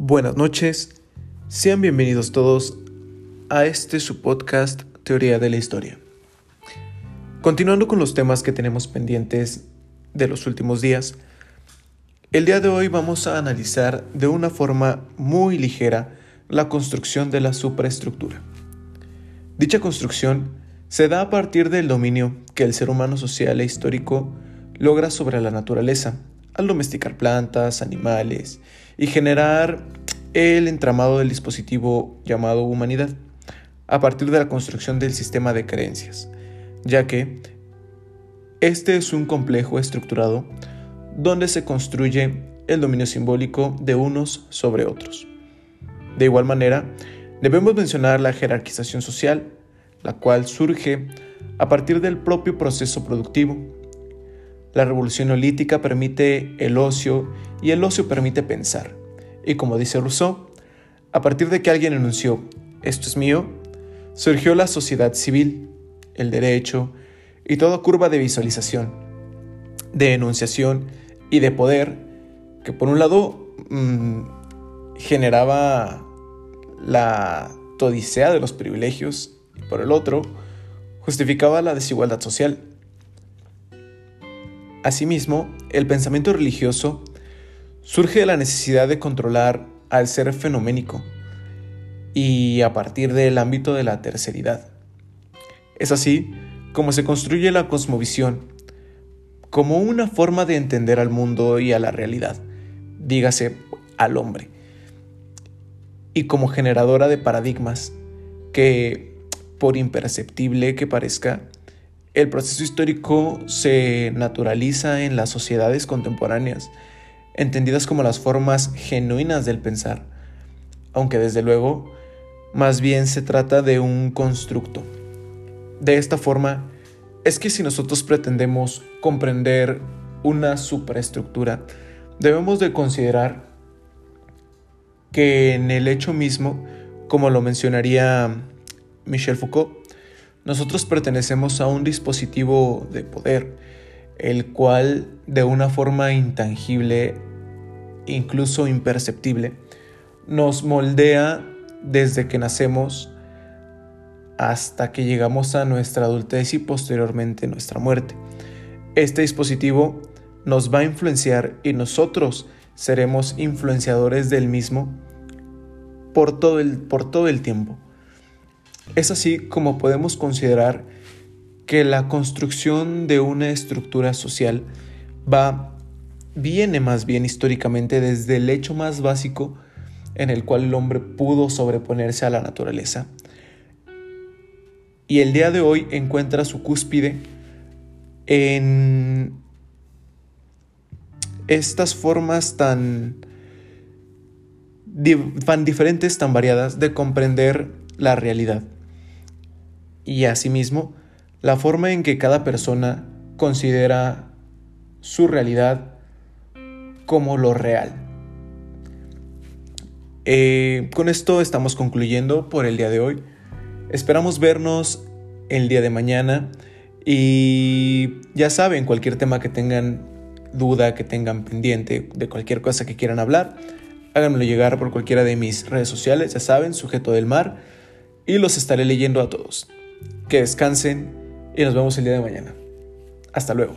Buenas noches, sean bienvenidos todos a este su podcast Teoría de la Historia. Continuando con los temas que tenemos pendientes de los últimos días, el día de hoy vamos a analizar de una forma muy ligera la construcción de la superestructura. Dicha construcción se da a partir del dominio que el ser humano social e histórico logra sobre la naturaleza, al domesticar plantas, animales y generar el entramado del dispositivo llamado humanidad a partir de la construcción del sistema de creencias, ya que este es un complejo estructurado donde se construye el dominio simbólico de unos sobre otros. De igual manera, debemos mencionar la jerarquización social, la cual surge a partir del propio proceso productivo. La revolución neolítica permite el ocio y el ocio permite pensar. Y como dice Rousseau, a partir de que alguien enunció, esto es mío, surgió la sociedad civil, el derecho y toda curva de visualización, de enunciación y de poder que por un lado mm, generaba la todicea de los privilegios y por el otro justificaba la desigualdad social. Asimismo, el pensamiento religioso surge de la necesidad de controlar al ser fenoménico y a partir del ámbito de la terceridad. Es así como se construye la cosmovisión, como una forma de entender al mundo y a la realidad, dígase al hombre, y como generadora de paradigmas que, por imperceptible que parezca, el proceso histórico se naturaliza en las sociedades contemporáneas entendidas como las formas genuinas del pensar, aunque desde luego más bien se trata de un constructo. De esta forma, es que si nosotros pretendemos comprender una superestructura, debemos de considerar que en el hecho mismo, como lo mencionaría Michel Foucault, nosotros pertenecemos a un dispositivo de poder, el cual de una forma intangible incluso imperceptible, nos moldea desde que nacemos hasta que llegamos a nuestra adultez y posteriormente nuestra muerte. Este dispositivo nos va a influenciar y nosotros seremos influenciadores del mismo por todo el, por todo el tiempo. Es así como podemos considerar que la construcción de una estructura social va viene más bien históricamente desde el hecho más básico en el cual el hombre pudo sobreponerse a la naturaleza. Y el día de hoy encuentra su cúspide en estas formas tan, tan diferentes, tan variadas de comprender la realidad. Y asimismo, la forma en que cada persona considera su realidad como lo real. Eh, con esto estamos concluyendo por el día de hoy. Esperamos vernos el día de mañana y ya saben, cualquier tema que tengan duda, que tengan pendiente, de cualquier cosa que quieran hablar, háganmelo llegar por cualquiera de mis redes sociales, ya saben, sujeto del mar, y los estaré leyendo a todos. Que descansen y nos vemos el día de mañana. Hasta luego.